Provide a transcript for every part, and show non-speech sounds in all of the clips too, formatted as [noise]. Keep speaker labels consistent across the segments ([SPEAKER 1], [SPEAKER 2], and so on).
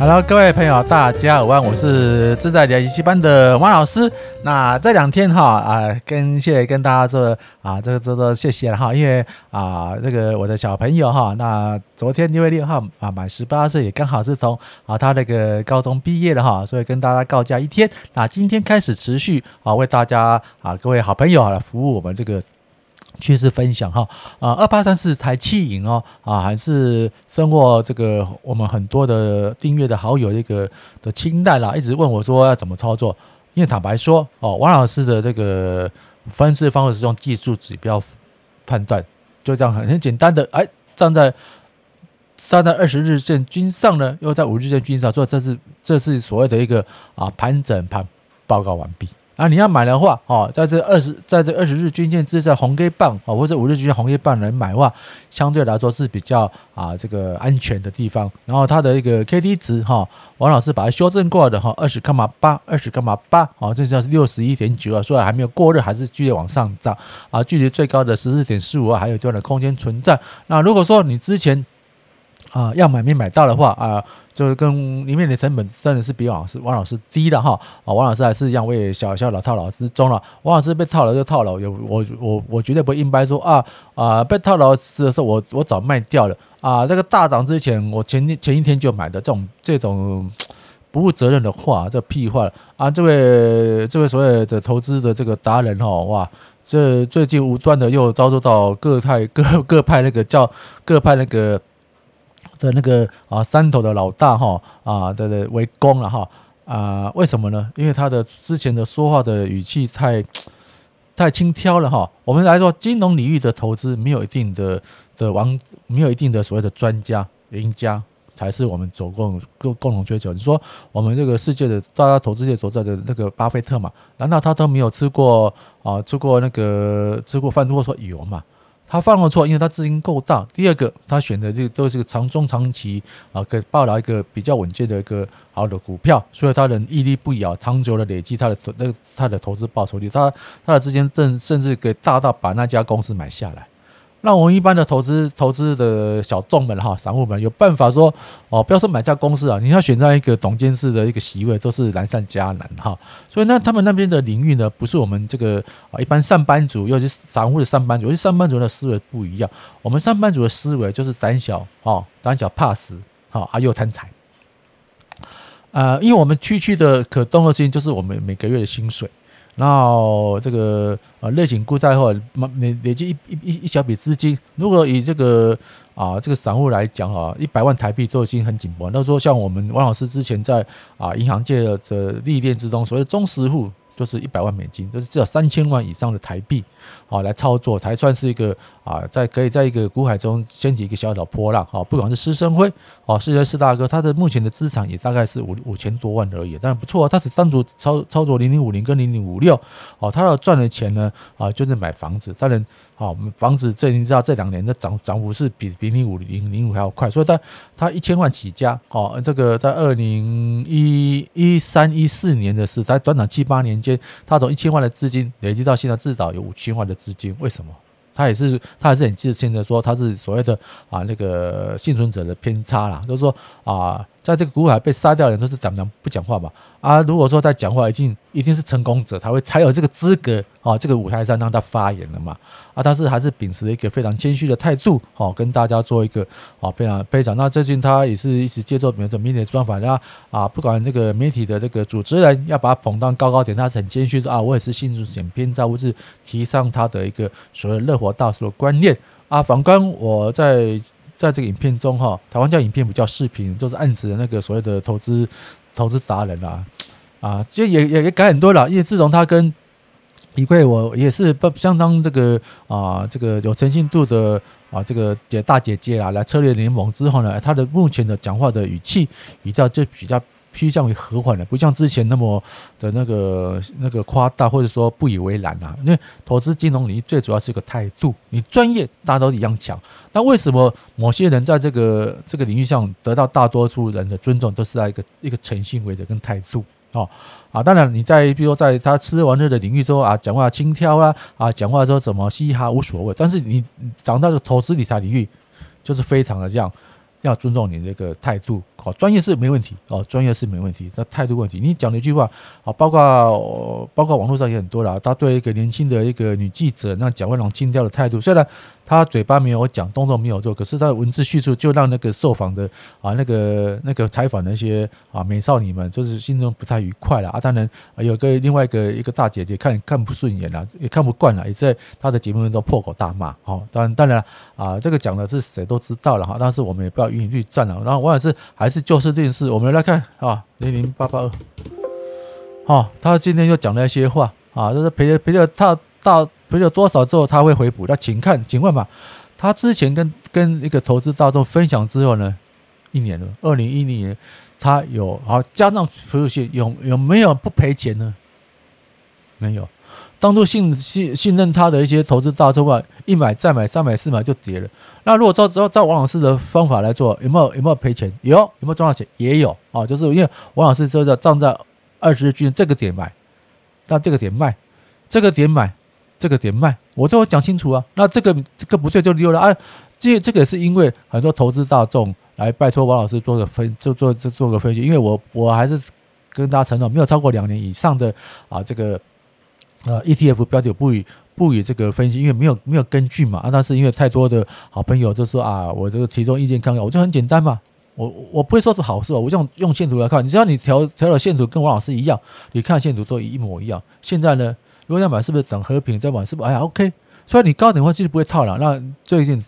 [SPEAKER 1] Hello，各位朋友，大家好，我是自在理财班的王老师。那这两天哈啊，跟谢谢跟大家做啊，这个做做谢谢了哈，因为啊，这个我的小朋友哈，那昨天六月六号啊满十八岁，也刚好是从啊他那个高中毕业了哈，所以跟大家告假一天。那今天开始持续啊为大家啊各位好朋友啊来服务我们这个。趋势分享哈啊，二八三四台气银哦啊，还是收获这个我们很多的订阅的好友这个的青睐啦，一直问我说要怎么操作。因为坦白说哦，王老师的这个分析方式是用技术指标判断，就这样很很简单的哎，站在站在二十日线均上呢，又在五日线均上，所以这是这是所谓的一个啊盘整盘报告完毕。啊，你要买的话，哦，在这二十，在这二十日均线之上红 K 棒，哦，或者五日均线红 K 棒来买的话，相对来说是比较啊这个安全的地方。然后它的一个 K D 值，哈，王老师把它修正过的哈，二十伽马八，二十伽马八，哦，这叫是六十一点九啊，所以还没有过热，还是继续往上涨啊，距离最高的十四点四五啊，还有一段的空间存在。那如果说你之前啊要买没买到的话啊。就是跟里面的成本真的是比王老师王老师低的哈啊，王老师还是一样为小小老套牢之中了。王老师被套牢就套牢，有我我我绝对不会硬掰说啊啊被套牢的时候我我早卖掉了啊，这个大涨之前我前前一天就买的这种这种 [tsk] 不负责任的话，这屁话啊！这位这位所谓的投资的这个达人哈哇，这最近无端的又遭受到各派各各派那个叫各派那个。的那个啊，山头的老大哈啊的的围攻了哈啊，为什么呢？因为他的之前的说话的语气太 [tsk] 太轻佻了哈。我们来说，金融领域的投资没有一定的的王，没有一定的所谓的专家赢家才是我们走共共共同追求。你说我们这个世界的大家投资界所在的那个巴菲特嘛，难道他都没有吃过啊吃过那个吃过饭如果说油嘛？他犯了错，因为他资金够大。第二个，他选的这个都是个长中长期啊，可以抱牢一个比较稳健的一个好的股票，所以他能屹立不摇，长久的累积他的那个他的投资报酬率，他他的资金甚甚至可以大到把那家公司买下来。那我们一般的投资投资的小众们哈，散户们有办法说哦，不要说买家公司啊，你要选上一个董监事的一个席位，都是难上加难哈。所以那他们那边的领域呢，不是我们这个啊一般上班族，尤其是散户的上班族，尤其上班族的思维不一样。我们上班族的思维就是胆小哈，胆小怕死哈，啊又贪财。呃，因为我们区区的可动的事情就是我们每个月的薪水。然后这个呃，类型固贷后累累积一一一一小笔资金，如果以这个啊这个散户来讲啊，一百万台币都已经很紧绷。那说像我们王老师之前在啊银行界的历练之中，所谓的中实户。就是一百万美金，就是至少三千万以上的台币，啊，来操作才算是一个啊，在可以在一个股海中掀起一个小小波浪，啊，不管是施生辉，啊，世界四大哥，他的目前的资产也大概是五五千多万而已，当然不错啊，他是单独操操作零零五零跟零零五六，哦，他要赚的钱呢，啊，就是买房子，当然。好，我们房子这你知道这两年的涨涨幅是比零零五零零五还要快，所以他他一千万起家，哦，这个在二零一一三一四年的事，在短短七八年间，他从一千万的资金累积到现在至少有五千万的资金，为什么？他也是他还是很自信的说他是所谓的啊那个幸存者的偏差啦，就是说啊。在这个股海被杀掉的人都是讲讲不讲话吧？啊，如果说在讲话，一定一定是成功者，他会才有这个资格啊，这个舞台上让他发言的嘛。啊，他是还是秉持了一个非常谦虚的态度，哦，跟大家做一个啊非常非常。那最近他也是一直接受媒体的专访，那啊，不管这个媒体的这个主持人要把他捧到高高点，他是很谦虚的啊，我也是幸存者偏差，我是提倡他的一个所谓乐活大叔的观念啊。反观我在。在这个影片中，哈，台湾叫影片不叫视频，就是暗指的那个所谓的投资投资达人啊，啊，这也也也改很多了，因为自从他跟李贵我也是不相当这个啊，这个有诚信度的啊，这个姐大姐姐啊，来策略联盟之后呢，他的目前的讲话的语气语调就比较。趋向于和缓的，不像之前那么的那个那个夸大，或者说不以为然啊。因为投资金融领域最主要是一个态度，你专业大家都一样强。那为什么某些人在这个这个领域上得到大多数人的尊重，都是在一个一个诚信为的跟态度哦啊。当然你在比如说在他吃玩乐的领域中啊，讲话轻佻啊啊，讲话说什么嘻哈无所谓。但是你长到这投资理财领域，就是非常的这样。要尊重你这个态度，好，专业是没问题哦，专业是没问题，那态度问题，你讲的一句话，啊，包括包括网络上也很多了，他对一个年轻的一个女记者那讲话那种轻佻的态度，虽然他嘴巴没有讲，动作没有做，可是他的文字叙述就让那个受访的啊，那个那个采访那些啊美少女们，就是心中不太愉快了啊。当然有个另外一个一个大姐姐看看不顺眼了，也看不惯了，也在他的节目中破口大骂。好，当然当然啊，这个讲的是谁都知道了哈，但是我们也不要。语音率占了，然后王老师还是就事论事，我们来看啊，零零八八二，好，他今天又讲了一些话啊，就是赔了赔了他到赔了多少之后他会回补，那请看，请问吧，他之前跟跟一个投资大众分享之后呢，一年了，二零一零年他有好加上服务器有有没有不赔钱呢？没有。当初信信信任他的一些投资大众啊，一买再买三买四买就跌了。那如果照照照王老师的方法来做，有没有有没有赔钱？有，有没有赚到钱？也有啊，就是因为王老师就在站在二十日均线这个点买，到这个点卖，这个点买，这个点卖，我都要讲清楚啊。那这个这个不对就溜了啊。这这个也是因为很多投资大众来拜托王老师做个分，就做做做个分析，因为我我还是跟大家承诺，没有超过两年以上的啊这个。呃，ETF 标的不予不予这个分析，因为没有没有根据嘛。啊，但是因为太多的好朋友就说啊，我这个提出意见看看，我就很简单嘛。我我不会说是好事哦，我用用线图来看，只要你调调的线图跟王老师一样，你看线图都一模一样。现在呢，如果要买，是不是等和平再买？是不是？哎呀，OK。所以你高点的话，其实不会套了。那最近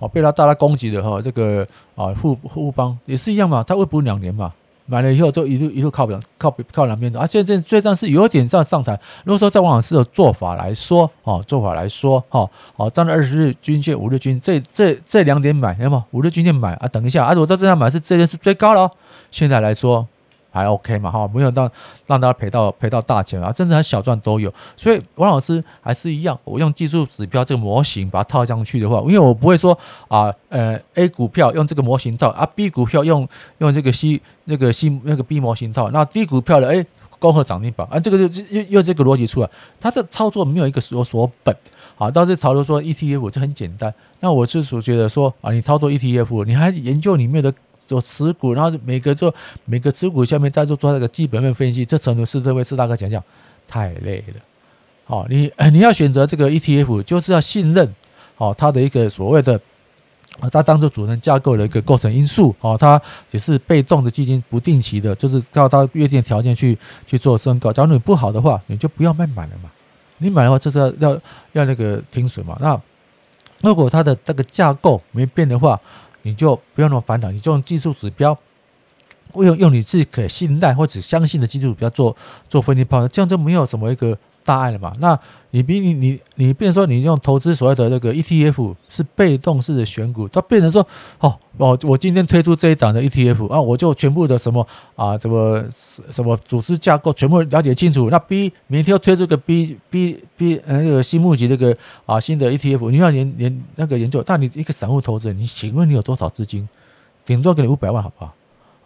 [SPEAKER 1] 哦，被他大家攻击的哈，这个啊富富邦也是一样嘛，他会补两年嘛。买了以后就一路一路靠不了，靠靠两边走啊！现在最但是有点这样上台。如果说在王老师的做法来说，哦，做法来说，哈，好，站在二十日均线、五日均这这这两点买，那么？五日均线买啊？等一下啊！如果在这样买是这边是最高了。现在来说。还 OK 嘛哈，没有让让大家赔到赔到大钱啊，甚至小赚都有。所以王老师还是一样，我用技术指标这个模型把它套上去的话，因为我不会说啊呃 A 股票用这个模型套啊，B 股票用用这个 C 那个 C 那个 B 模型套，那 D 股票的哎恭贺涨停板啊，这个就又又这个逻辑出来，它的操作没有一个所所本啊。倒是讨论说 ETF 这很简单，那我是所觉得说啊，你操作 ETF，你还研究里面的。做持股，然后每个做每个持股下面再做做那个基本面分析，这程度是这位四大哥讲讲太累了。好，你你要选择这个 ETF，就是要信任好它的一个所谓的啊，它当做组成架构的一个构成因素。好，它只是被动的基金，不定期的，就是靠它约定条件去去做申购。假如你不好的话，你就不要卖买了嘛。你买的话，就是要要要那个停损嘛。那如果它的这个架构没变的话，你就不用那么烦恼，你就用技术指标，用用你自己可信赖或者相信的技术指标做做分析判断，这样就没有什么一个大碍了嘛。那你比你你你变成说你用投资所谓的那个 ETF 是被动式的选股，它变成说哦哦，我今天推出这一档的 ETF 啊，我就全部的什么啊，什么什么组织架构全部了解清楚。那 B 明天要推出个 B B B 呃那个新募集那个啊新的 ETF，你要研研那个研究，但你一个散户投资人，你请问你有多少资金？顶多给你五百万，好不好？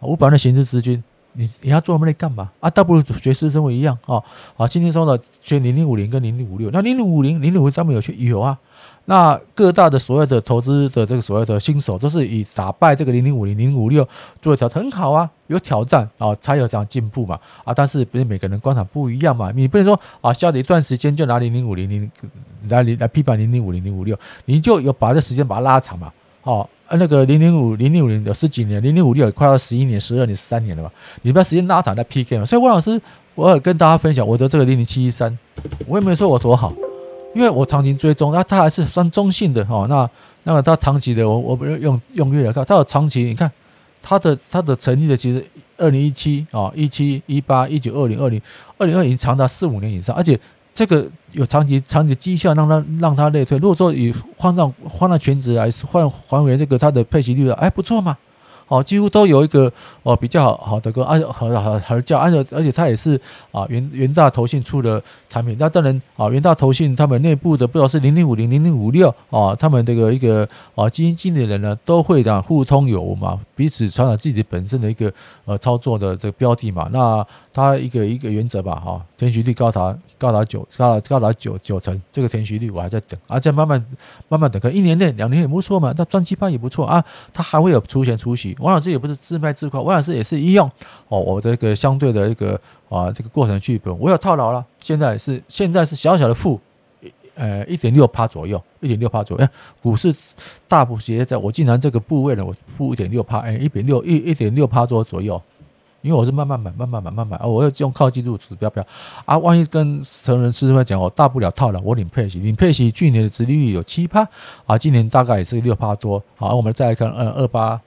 [SPEAKER 1] 五百万的闲置资金。你你要做那么累干嘛啊？倒不如学师生活一样啊！啊，轻轻松的学零零五零跟零零五六。那零零五零、零零五零他们有去有啊。那各大的所谓的投资的这个所谓的新手，都是以打败这个零零五零、零五六作为挑战，很好啊，有挑战啊，才有这样进步嘛啊！但是不是每个人观察不一样嘛？你不能说啊，下了一段时间就拿零零五零零来来批判零零五零、零五六，你就有把这时间把它拉长嘛？哦。那个零零五零零五零有十几年，零零五六也快要十一年、十二年、十三年了吧？你把时间拉长再 PK 嘛。所以汪老师，我有跟大家分享我的这个零零七一三，我也没有说我多好，因为我长期追踪，那它还是算中性的哦。那那么它长期的，我我不用用月来看，它有长期，你看它的它的成立的其实二零一七啊，一七一八一九二零二零二零二零长达四五年以上，而且。这个有长期长期绩效让他让他类推。如果说以换上换上全职来换还原这个他的配息率，哎，不错嘛，哦，几乎都有一个哦比较好好的个按好好好叫，按照而且它也是啊元元大投信出的产品，那当然啊元大投信他们内部的不知道是零零五零零零五六啊，他们这个一个啊基金经理人呢都会的互通有无嘛，彼此传达自己本身的一个呃操作的这个标的嘛，那它一个一个原则吧哈，填息率高达高达九高达高达九九成，这个填息率我还在等，而且慢慢慢慢等，个一年内两年也不错嘛，那赚七八也不错啊，它还会有出钱出息。王老师也不是自卖自夸，王老师也是一样哦，我这个相对的一个啊这个过程剧本，我有套牢了，现在是现在是小小的负，呃一点六趴左右，一点六趴左右，股市大补跌在我竟然这个部位呢，我负一点六趴，哎一点六一一点六趴多左右。因为我是慢慢买，慢慢买，慢慢买，我要用靠近度指标标啊。万一跟成人师傅讲，我大不了套了，我领配息，领配息，去年的殖利率有七趴啊，今年大概也是六趴多。好，我们再来看，二，二八。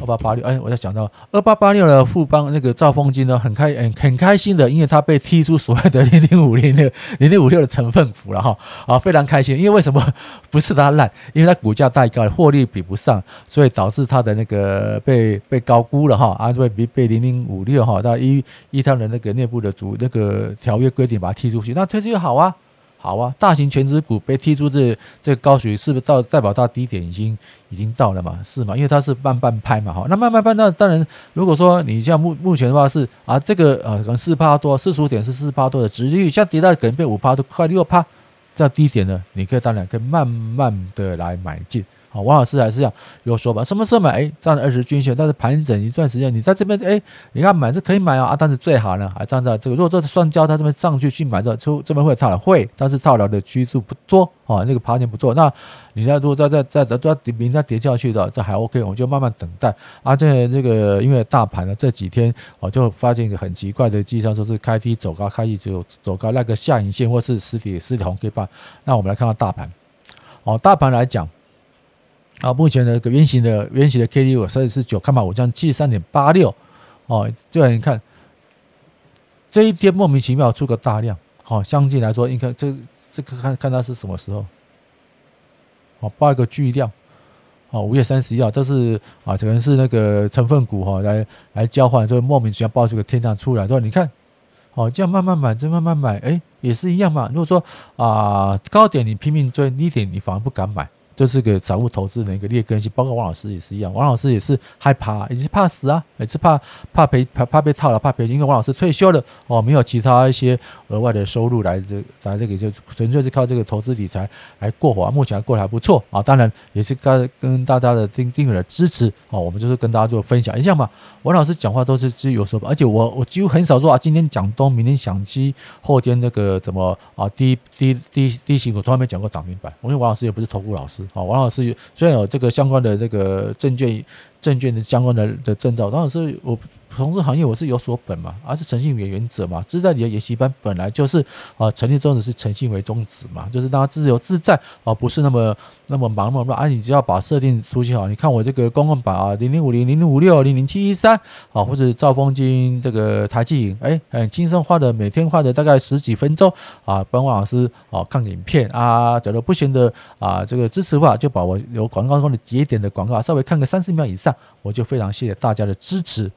[SPEAKER 1] 二八八六，哎，我在想到二八八六的富邦那个赵丰金呢，很开嗯很开心的，因为他被踢出所谓的零零五零六零零五六的成分股了哈，啊，非常开心，因为为什么不是他烂？因为他股价太高了，获利比不上，所以导致他的那个被被高估了哈，啊，被被被零零五六哈，他依依他的那个内部的主那个条约规定把他踢出去，那推出去好啊。好啊，大型全职股被踢出这这高水，是不是到代表它低点已经已经到了嘛？是嘛？因为它是慢半拍嘛，哈，那慢半拍，那当然，如果说你像目目前的话是啊，这个呃可能四趴多，四十五点是四趴多的值率，像跌到可能被五趴都快六趴，这样低点呢，你可以当然可以慢慢的来买进。好，王老师还是要有说吧，什么时候买？哎，站在二十均线，但是盘整一段时间，你在这边，哎，你看买是可以买啊，但是最好呢，还站在这个，如果这是双交，它这边上去去买这出这边会套牢，会，但是套牢的居数不多啊，那个爬点不多。那你要如果再再再再再明天跌下去的，这还 OK，我们就慢慢等待。啊，这这个因为大盘呢这几天我就发现一个很奇怪的迹象，说是开低走高，开低走走高，那个下影线或是实体实体红 K 棒。那我们来看看大盘，哦，大盘来讲。啊，目前的一个圆形的圆形的 K D 我三十四九，看吧，我将七十三点八六，哦，这样你看，这一天莫名其妙出个大量，好，相对来说，应该这这个看看它是什么时候，哦，爆一个巨量，哦，五月三十一号，这是啊，可能是那个成分股哈来来交换，就莫名其妙爆出个天量出来，对吧？你看，哦，这样慢慢买，这慢慢买，哎，也是一样嘛。如果说啊高点你拼命追，低点你反而不敢买。就是个财务投资的一个劣根性，包括王老师也是一样。王老师也是害怕，也是怕死啊，也是怕怕赔怕怕被套了，怕赔。因为王老师退休了哦，没有其他一些额外的收入来这来这个就纯粹是靠这个投资理财来过活。目前还过得还不错啊，当然也是跟跟大家的订订阅的支持哦。我们就是跟大家做分享一下嘛。王老师讲话都是只有说，而且我我几乎很少说啊，今天讲东，明天想西，后天那个怎么啊低低低低型股，从来没讲过涨停板。因为王老师也不是投顾老师。好，王老师虽然有这个相关的这个证券证券的相关的的证照，当然是我。从事行业我是有所本嘛，而是诚信为原则嘛。自在你的研习班本来就是啊，成立宗旨是诚信为宗旨嘛，就是大家自由自在而不是那么那么忙那么乱啊。你只要把设定出去好，你看我这个公共版啊，零零五零零零五六零零七一三啊，或者兆丰金这个台积哎，很轻松画的，每天画的大概十几分钟啊，帮王老师啊看影片啊，假如不行的啊，这个支持的话，就把我有广告中的节点的广告稍微看个三十秒以上，我就非常谢谢大家的支持。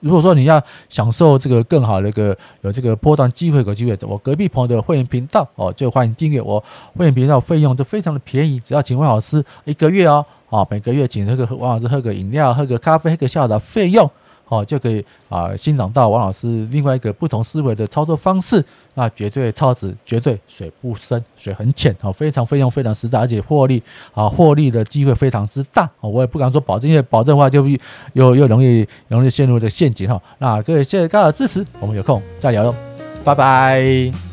[SPEAKER 1] 如果说你要享受这个更好的一个有这个波段机会和机会，我隔壁朋友的会员频道哦，就欢迎订阅我会员频道，费用都非常的便宜，只要请王老师一个月哦，啊每个月请这个王老师喝个饮料、喝个咖啡、喝个下午茶费用。哦，就可以啊，欣赏到王老师另外一个不同思维的操作方式，那绝对超值，绝对水不深，水很浅，哦，非常费用非常实在，而且获利啊，获利的机会非常之大，哦，我也不敢说保证，因为保证的话就又又容易容易陷入的陷阱哈。那各位谢谢大家的支持，我们有空再聊喽，拜拜。